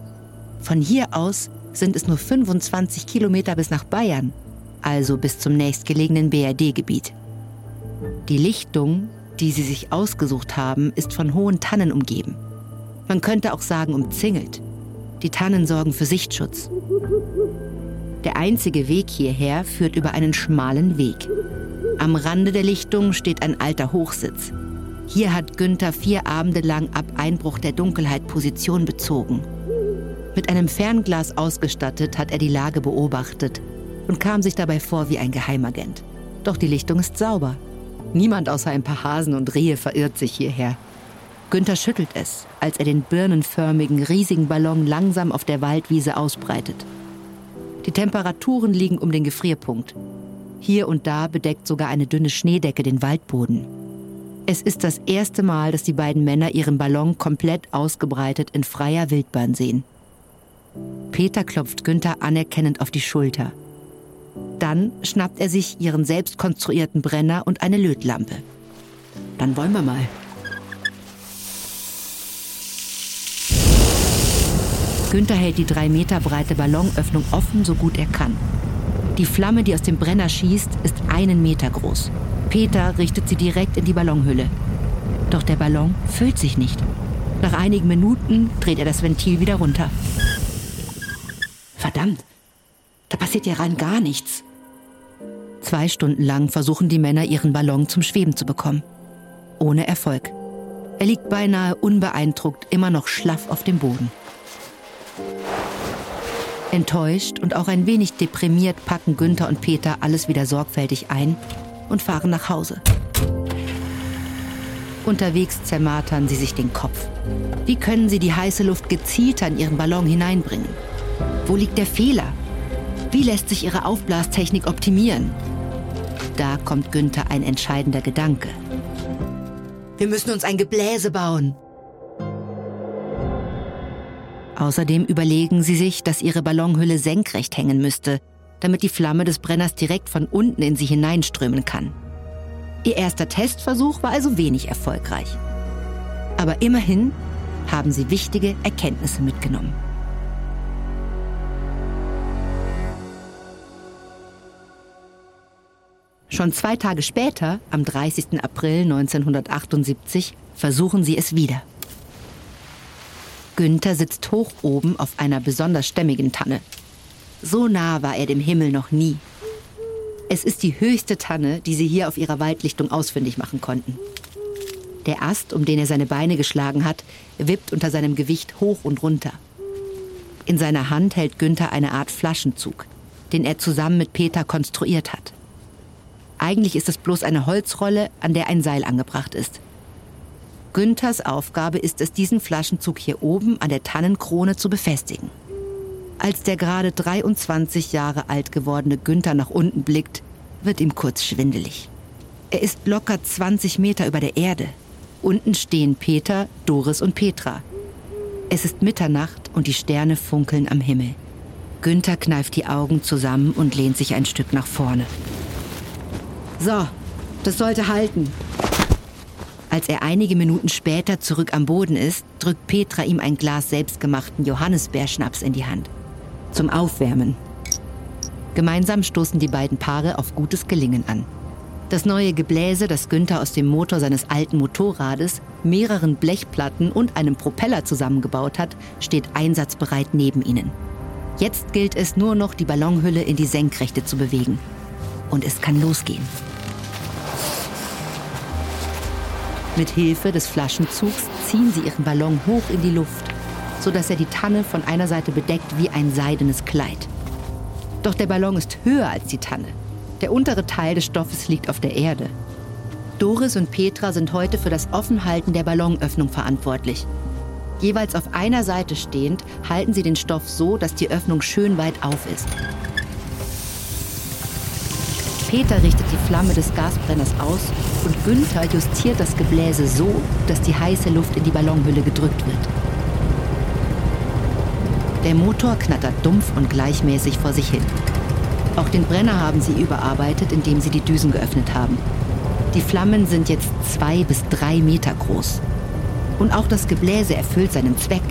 Von hier aus sind es nur 25 Kilometer bis nach Bayern, also bis zum nächstgelegenen BRD-Gebiet. Die Lichtung, die sie sich ausgesucht haben, ist von hohen Tannen umgeben. Man könnte auch sagen umzingelt. Die Tannen sorgen für Sichtschutz. Der einzige Weg hierher führt über einen schmalen Weg. Am Rande der Lichtung steht ein alter Hochsitz. Hier hat Günther vier Abende lang ab Einbruch der Dunkelheit Position bezogen. Mit einem Fernglas ausgestattet hat er die Lage beobachtet und kam sich dabei vor wie ein Geheimagent. Doch die Lichtung ist sauber. Niemand außer ein paar Hasen und Rehe verirrt sich hierher. Günther schüttelt es, als er den birnenförmigen, riesigen Ballon langsam auf der Waldwiese ausbreitet. Die Temperaturen liegen um den Gefrierpunkt. Hier und da bedeckt sogar eine dünne Schneedecke den Waldboden. Es ist das erste Mal, dass die beiden Männer ihren Ballon komplett ausgebreitet in freier Wildbahn sehen. Peter klopft Günther anerkennend auf die Schulter. Dann schnappt er sich ihren selbst konstruierten Brenner und eine Lötlampe. Dann wollen wir mal. Günther hält die drei Meter breite Ballonöffnung offen, so gut er kann. Die Flamme, die aus dem Brenner schießt, ist einen Meter groß. Peter richtet sie direkt in die Ballonhülle. Doch der Ballon füllt sich nicht. Nach einigen Minuten dreht er das Ventil wieder runter. Verdammt, da passiert ja rein gar nichts. Zwei Stunden lang versuchen die Männer, ihren Ballon zum Schweben zu bekommen. Ohne Erfolg. Er liegt beinahe unbeeindruckt immer noch schlaff auf dem Boden. Enttäuscht und auch ein wenig deprimiert packen Günther und Peter alles wieder sorgfältig ein und fahren nach Hause. Unterwegs zermartern sie sich den Kopf. Wie können sie die heiße Luft gezielter in ihren Ballon hineinbringen? Wo liegt der Fehler? Wie lässt sich ihre Aufblastechnik optimieren? Da kommt Günther ein entscheidender Gedanke. Wir müssen uns ein Gebläse bauen. Außerdem überlegen sie sich, dass ihre Ballonhülle senkrecht hängen müsste, damit die Flamme des Brenners direkt von unten in sie hineinströmen kann. Ihr erster Testversuch war also wenig erfolgreich. Aber immerhin haben sie wichtige Erkenntnisse mitgenommen. Schon zwei Tage später, am 30. April 1978, versuchen sie es wieder. Günther sitzt hoch oben auf einer besonders stämmigen Tanne. So nah war er dem Himmel noch nie. Es ist die höchste Tanne, die sie hier auf ihrer Waldlichtung ausfindig machen konnten. Der Ast, um den er seine Beine geschlagen hat, wippt unter seinem Gewicht hoch und runter. In seiner Hand hält Günther eine Art Flaschenzug, den er zusammen mit Peter konstruiert hat. Eigentlich ist es bloß eine Holzrolle, an der ein Seil angebracht ist. Günthers Aufgabe ist es, diesen Flaschenzug hier oben an der Tannenkrone zu befestigen. Als der gerade 23 Jahre alt gewordene Günther nach unten blickt, wird ihm kurz schwindelig. Er ist locker 20 Meter über der Erde. Unten stehen Peter, Doris und Petra. Es ist Mitternacht und die Sterne funkeln am Himmel. Günther kneift die Augen zusammen und lehnt sich ein Stück nach vorne. So, das sollte halten, als er einige Minuten später zurück am Boden ist, drückt Petra ihm ein Glas selbstgemachten Johannisbeerschnaps in die Hand. Zum Aufwärmen. Gemeinsam stoßen die beiden Paare auf gutes Gelingen an. Das neue Gebläse, das Günther aus dem Motor seines alten Motorrades, mehreren Blechplatten und einem Propeller zusammengebaut hat, steht einsatzbereit neben ihnen. Jetzt gilt es nur noch, die Ballonhülle in die Senkrechte zu bewegen. Und es kann losgehen. Mit Hilfe des Flaschenzugs ziehen sie ihren Ballon hoch in die Luft, sodass er die Tanne von einer Seite bedeckt wie ein seidenes Kleid. Doch der Ballon ist höher als die Tanne. Der untere Teil des Stoffes liegt auf der Erde. Doris und Petra sind heute für das Offenhalten der Ballonöffnung verantwortlich. Jeweils auf einer Seite stehend halten sie den Stoff so, dass die Öffnung schön weit auf ist. Peter richtet die Flamme des Gasbrenners aus und Günther justiert das Gebläse so, dass die heiße Luft in die Ballonhülle gedrückt wird. Der Motor knattert dumpf und gleichmäßig vor sich hin. Auch den Brenner haben sie überarbeitet, indem sie die Düsen geöffnet haben. Die Flammen sind jetzt zwei bis drei Meter groß. Und auch das Gebläse erfüllt seinen Zweck.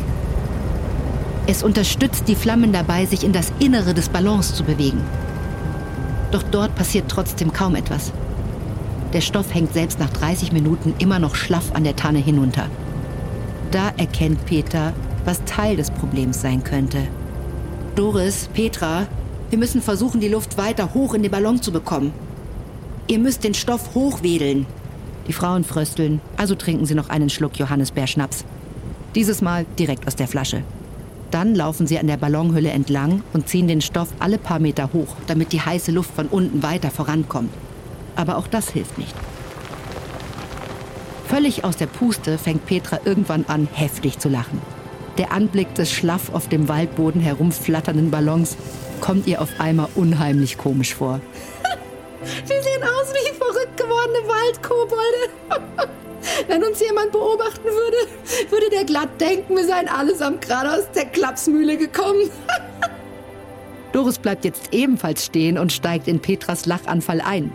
Es unterstützt die Flammen dabei, sich in das Innere des Ballons zu bewegen. Doch dort passiert trotzdem kaum etwas. Der Stoff hängt selbst nach 30 Minuten immer noch schlaff an der Tanne hinunter. Da erkennt Peter, was Teil des Problems sein könnte. Doris, Petra, wir müssen versuchen, die Luft weiter hoch in den Ballon zu bekommen. Ihr müsst den Stoff hochwedeln. Die Frauen frösteln, also trinken sie noch einen Schluck Johannisbeerschnaps. Dieses Mal direkt aus der Flasche. Dann laufen sie an der Ballonhülle entlang und ziehen den Stoff alle paar Meter hoch, damit die heiße Luft von unten weiter vorankommt. Aber auch das hilft nicht. Völlig aus der Puste fängt Petra irgendwann an, heftig zu lachen. Der Anblick des schlaff auf dem Waldboden herumflatternden Ballons kommt ihr auf einmal unheimlich komisch vor. Wir sehen aus wie verrückt gewordene Waldkobolde. Wenn uns jemand beobachten würde, würde der glatt denken, wir seien allesamt gerade aus der Klapsmühle gekommen. Doris bleibt jetzt ebenfalls stehen und steigt in Petras Lachanfall ein.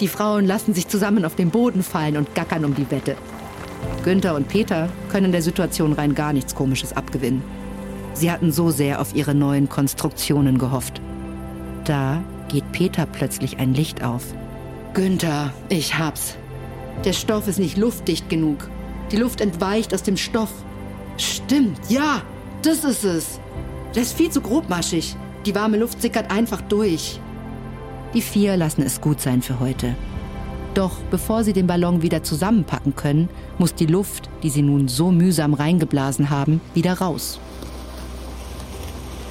Die Frauen lassen sich zusammen auf den Boden fallen und gackern um die Wette. Günther und Peter können der Situation rein gar nichts Komisches abgewinnen. Sie hatten so sehr auf ihre neuen Konstruktionen gehofft. Da geht Peter plötzlich ein Licht auf. Günther, ich hab's. Der Stoff ist nicht luftdicht genug. Die Luft entweicht aus dem Stoff. Stimmt, ja, das ist es. Der ist viel zu grobmaschig. Die warme Luft sickert einfach durch. Die vier lassen es gut sein für heute. Doch bevor sie den Ballon wieder zusammenpacken können, muss die Luft, die sie nun so mühsam reingeblasen haben, wieder raus.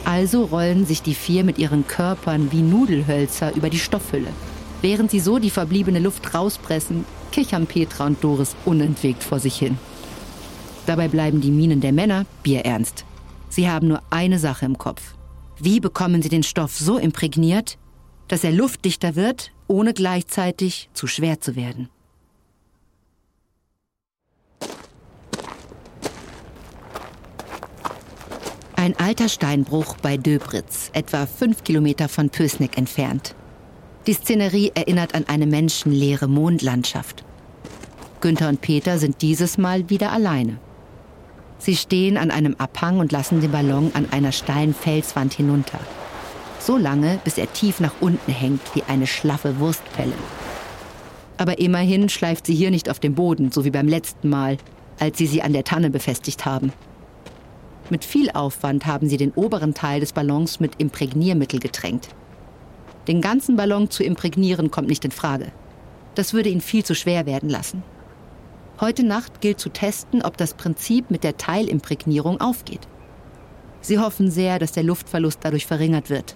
Also rollen sich die vier mit ihren Körpern wie Nudelhölzer über die Stoffhülle. Während sie so die verbliebene Luft rauspressen, kichern Petra und Doris unentwegt vor sich hin. Dabei bleiben die Minen der Männer bierernst. Sie haben nur eine Sache im Kopf. Wie bekommen sie den Stoff so imprägniert, dass er luftdichter wird, ohne gleichzeitig zu schwer zu werden? Ein alter Steinbruch bei Döbritz, etwa fünf Kilometer von Pösneck entfernt. Die Szenerie erinnert an eine menschenleere Mondlandschaft. Günther und Peter sind dieses Mal wieder alleine. Sie stehen an einem Abhang und lassen den Ballon an einer steilen Felswand hinunter. So lange, bis er tief nach unten hängt wie eine schlaffe Wurstpelle. Aber immerhin schleift sie hier nicht auf dem Boden, so wie beim letzten Mal, als sie sie an der Tanne befestigt haben. Mit viel Aufwand haben sie den oberen Teil des Ballons mit Imprägniermittel getränkt. Den ganzen Ballon zu imprägnieren kommt nicht in Frage. Das würde ihn viel zu schwer werden lassen. Heute Nacht gilt zu testen, ob das Prinzip mit der Teilimprägnierung aufgeht. Sie hoffen sehr, dass der Luftverlust dadurch verringert wird.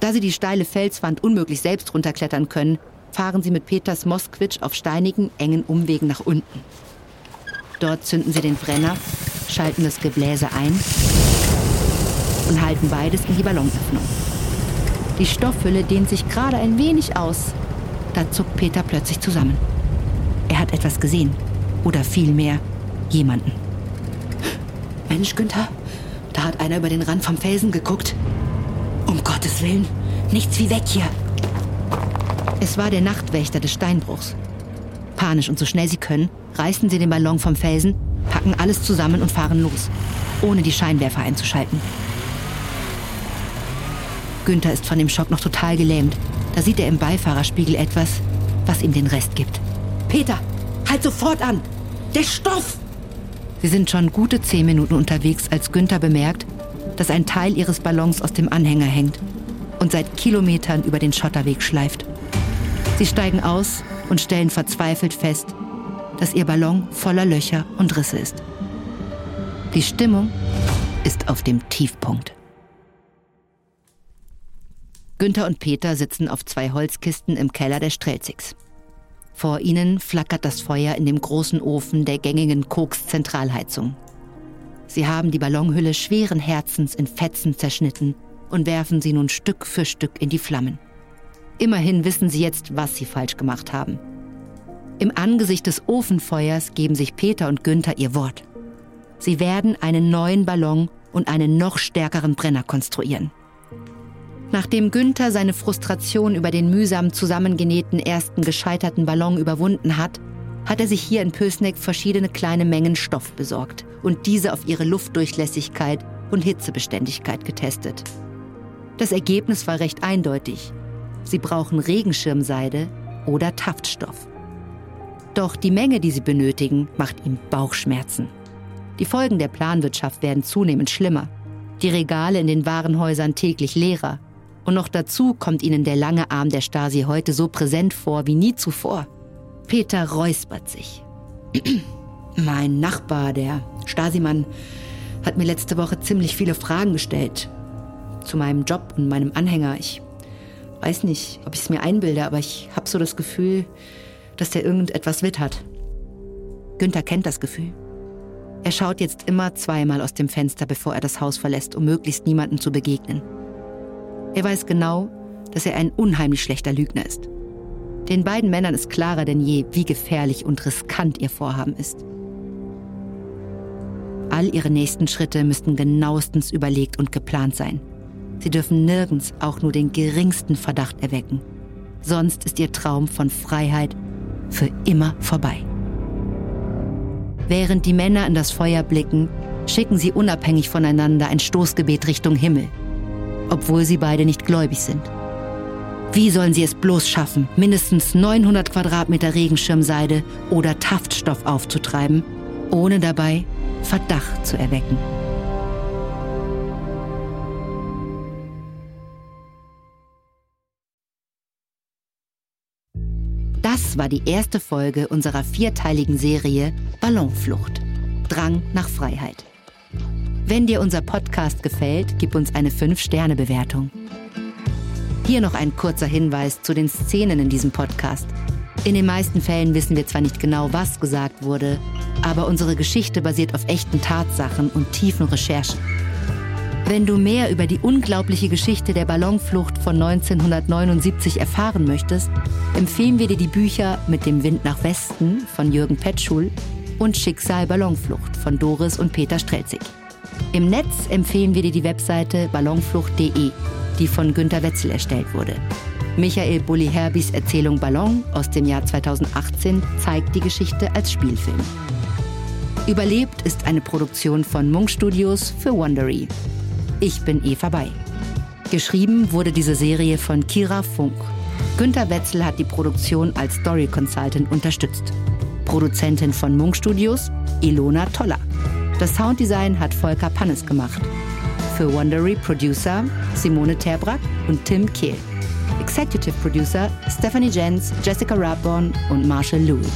Da sie die steile Felswand unmöglich selbst runterklettern können, fahren sie mit Peters Moskwitsch auf steinigen, engen Umwegen nach unten. Dort zünden sie den Brenner, schalten das Gebläse ein und halten beides in die Ballonöffnung. Die Stoffhülle dehnt sich gerade ein wenig aus. Da zuckt Peter plötzlich zusammen. Er hat etwas gesehen. Oder vielmehr jemanden. Mensch, Günther, da hat einer über den Rand vom Felsen geguckt. Um Gottes Willen, nichts wie weg hier. Es war der Nachtwächter des Steinbruchs. Panisch und so schnell sie können, reißen sie den Ballon vom Felsen, packen alles zusammen und fahren los, ohne die Scheinwerfer einzuschalten. Günther ist von dem Schock noch total gelähmt. Da sieht er im Beifahrerspiegel etwas, was ihm den Rest gibt. Peter, halt sofort an! Der Stoff! Sie sind schon gute zehn Minuten unterwegs, als Günther bemerkt, dass ein Teil ihres Ballons aus dem Anhänger hängt und seit Kilometern über den Schotterweg schleift. Sie steigen aus und stellen verzweifelt fest, dass ihr Ballon voller Löcher und Risse ist. Die Stimmung ist auf dem Tiefpunkt. Günther und Peter sitzen auf zwei Holzkisten im Keller der Strelzigs. Vor ihnen flackert das Feuer in dem großen Ofen der gängigen Koks-Zentralheizung. Sie haben die Ballonhülle schweren Herzens in Fetzen zerschnitten und werfen sie nun Stück für Stück in die Flammen. Immerhin wissen sie jetzt, was sie falsch gemacht haben. Im Angesicht des Ofenfeuers geben sich Peter und Günther ihr Wort. Sie werden einen neuen Ballon und einen noch stärkeren Brenner konstruieren. Nachdem Günther seine Frustration über den mühsam zusammengenähten ersten gescheiterten Ballon überwunden hat, hat er sich hier in Pösneck verschiedene kleine Mengen Stoff besorgt und diese auf ihre Luftdurchlässigkeit und Hitzebeständigkeit getestet. Das Ergebnis war recht eindeutig. Sie brauchen Regenschirmseide oder Taftstoff. Doch die Menge, die sie benötigen, macht ihm Bauchschmerzen. Die Folgen der Planwirtschaft werden zunehmend schlimmer. Die Regale in den Warenhäusern täglich leerer. Und noch dazu kommt ihnen der lange Arm der Stasi heute so präsent vor wie nie zuvor. Peter räuspert sich. Mein Nachbar, der Stasimann, hat mir letzte Woche ziemlich viele Fragen gestellt. Zu meinem Job und meinem Anhänger. Ich weiß nicht, ob ich es mir einbilde, aber ich habe so das Gefühl, dass der irgendetwas wittert. Günther kennt das Gefühl. Er schaut jetzt immer zweimal aus dem Fenster, bevor er das Haus verlässt, um möglichst niemandem zu begegnen. Er weiß genau, dass er ein unheimlich schlechter Lügner ist. Den beiden Männern ist klarer denn je, wie gefährlich und riskant ihr Vorhaben ist. All ihre nächsten Schritte müssten genauestens überlegt und geplant sein. Sie dürfen nirgends auch nur den geringsten Verdacht erwecken. Sonst ist ihr Traum von Freiheit für immer vorbei. Während die Männer in das Feuer blicken, schicken sie unabhängig voneinander ein Stoßgebet Richtung Himmel, obwohl sie beide nicht gläubig sind. Wie sollen sie es bloß schaffen, mindestens 900 Quadratmeter Regenschirmseide oder Taftstoff aufzutreiben, ohne dabei Verdacht zu erwecken? Das war die erste Folge unserer vierteiligen Serie Ballonflucht. Drang nach Freiheit. Wenn dir unser Podcast gefällt, gib uns eine 5-Sterne-Bewertung. Hier noch ein kurzer Hinweis zu den Szenen in diesem Podcast. In den meisten Fällen wissen wir zwar nicht genau, was gesagt wurde, aber unsere Geschichte basiert auf echten Tatsachen und tiefen Recherchen. Wenn du mehr über die unglaubliche Geschichte der Ballonflucht von 1979 erfahren möchtest, empfehlen wir dir die Bücher Mit dem Wind nach Westen von Jürgen Petschul und Schicksal Ballonflucht von Doris und Peter Strelzig. Im Netz empfehlen wir dir die Webseite ballonflucht.de die von Günter Wetzel erstellt wurde. Michael Bulli-Herbys Erzählung Ballon aus dem Jahr 2018 zeigt die Geschichte als Spielfilm. Überlebt ist eine Produktion von Munk Studios für Wondery. Ich bin Eva Bay. Geschrieben wurde diese Serie von Kira Funk. Günter Wetzel hat die Produktion als Story Consultant unterstützt. Produzentin von Munk Studios, Ilona Toller. Das Sounddesign hat Volker Pannes gemacht. Für Wondery Producer Simone Terbrack und Tim Kehl. Executive Producer Stephanie Jens, Jessica Rathborn und Marshall Louis.